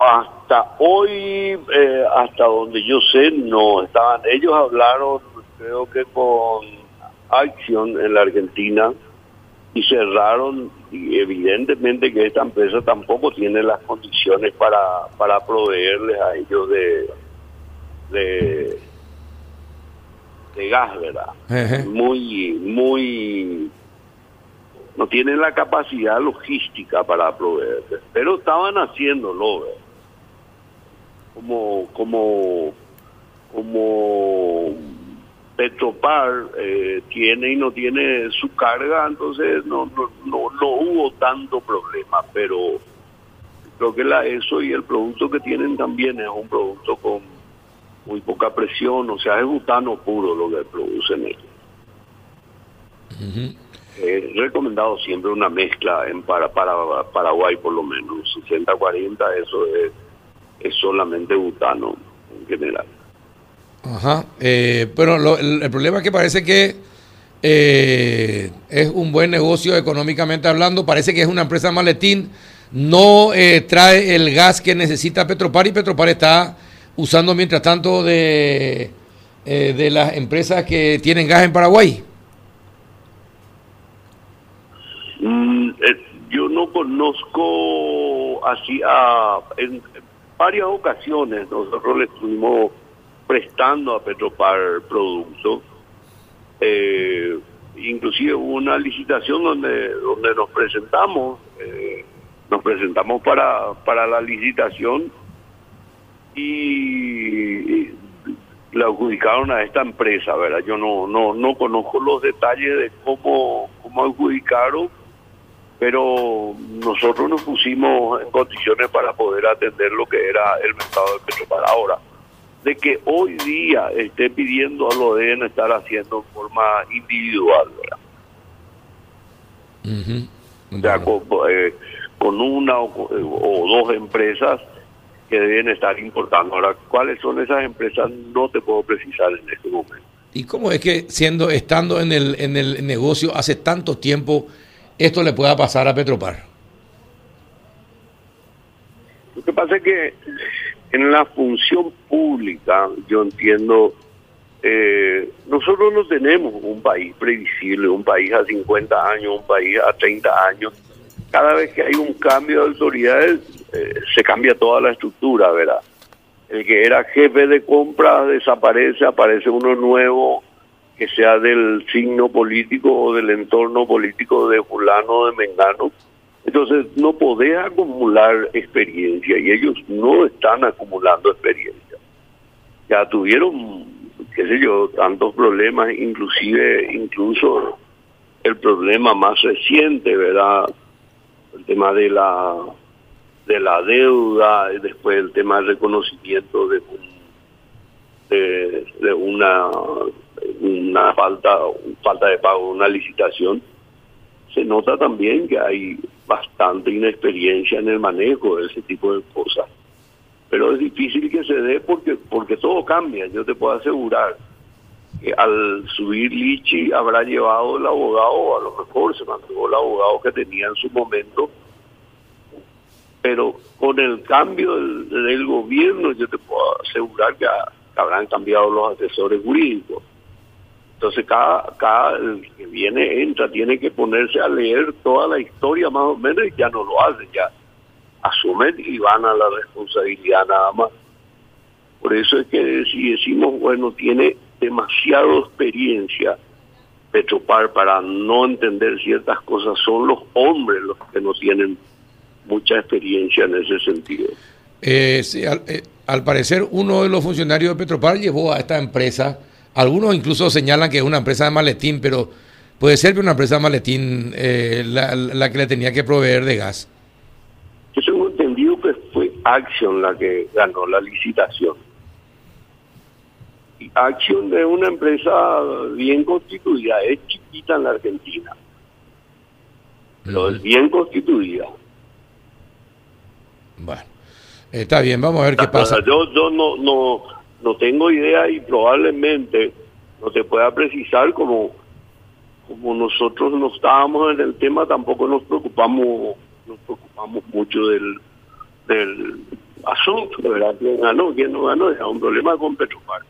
Hasta hoy, eh, hasta donde yo sé, no estaban. Ellos hablaron, creo que con Action en la Argentina y cerraron y evidentemente que esta empresa tampoco tiene las condiciones para, para proveerles a ellos de, de, de gas, ¿verdad? Muy, muy, no tienen la capacidad logística para proveerles, pero estaban haciéndolo, ¿verdad? Como, como, como Petropar eh, tiene y no tiene su carga, entonces no, no, no, no hubo tanto problema, pero creo que la ESO y el producto que tienen también es un producto con muy poca presión, o sea, es butano puro lo que producen ellos. He recomendado siempre una mezcla en para, para Paraguay por lo menos, 60-40, eso es, es solamente butano en general. Ajá. Eh, pero el, problema es que parece que eh, es un buen negocio económicamente hablando. Parece que es una empresa maletín. No eh, trae el gas que necesita Petropar y Petropar está usando mientras tanto de, de las empresas que tienen gas en Paraguay. Mm, yo no conozco así a, en varias ocasiones nosotros le estuvimos prestando a Petropar productos. Eh, inclusive hubo una licitación donde donde nos presentamos, eh, nos presentamos para, para la licitación y, la adjudicaron a esta empresa, ¿verdad? Yo no no no conozco los detalles de cómo cómo adjudicaron, pero nosotros nos pusimos en condiciones para poder atender lo que era el mercado de Petropar ahora de que hoy día esté pidiendo lo deben estar haciendo en forma individual, ¿verdad? Eh, con, una o, dos empresas que deben estar importando. Ahora, ¿cuáles son esas empresas? No te puedo precisar en este momento. ¿Y cómo es que siendo estando en el, en el negocio hace tanto tiempo, esto le pueda pasar a Petropar? Lo que pasa es que en la función pública, yo entiendo, eh, nosotros no tenemos un país previsible, un país a 50 años, un país a 30 años. Cada vez que hay un cambio de autoridades, eh, se cambia toda la estructura, ¿verdad? El que era jefe de compras desaparece, aparece uno nuevo que sea del signo político o del entorno político de fulano o de mengano entonces no podés acumular experiencia y ellos no están acumulando experiencia. Ya tuvieron, qué sé yo, tantos problemas, inclusive, incluso el problema más reciente, ¿verdad? El tema de la de la deuda, y después el tema del reconocimiento de, de, de una una falta falta de pago, una licitación se nota también que hay bastante inexperiencia en el manejo de ese tipo de cosas. Pero es difícil que se dé porque porque todo cambia. Yo te puedo asegurar que al subir Lichi habrá llevado el abogado, a lo mejor se mantuvo el abogado que tenía en su momento, pero con el cambio del, gobierno yo te puedo asegurar que habrán cambiado los asesores jurídicos entonces cada, cada que viene, entra, tiene que ponerse a leer toda la historia más o menos y ya no lo hacen, ya asumen y van a la responsabilidad nada más. Por eso es que si decimos, bueno, tiene demasiada experiencia Petropar para no entender ciertas cosas, son los hombres los que no tienen mucha experiencia en ese sentido. Eh, sí, al, eh, al parecer uno de los funcionarios de Petropar llevó a esta empresa algunos incluso señalan que es una empresa de maletín, pero puede ser que una empresa de maletín eh, la, que le tenía que proveer de gas. Yo tengo entendido que fue Action la que ganó la licitación. Action es una empresa bien constituida, es chiquita en la Argentina, pero es bien constituida. Bueno, está bien, vamos a ver qué pasa. Yo, yo no, no, no tengo idea y probablemente no se pueda precisar como como nosotros no estábamos en el tema tampoco nos preocupamos nos preocupamos mucho del del, asunto, ¿verdad? ¿Quién ganó? ¿Quién no ganó? Es un problema con Petropar.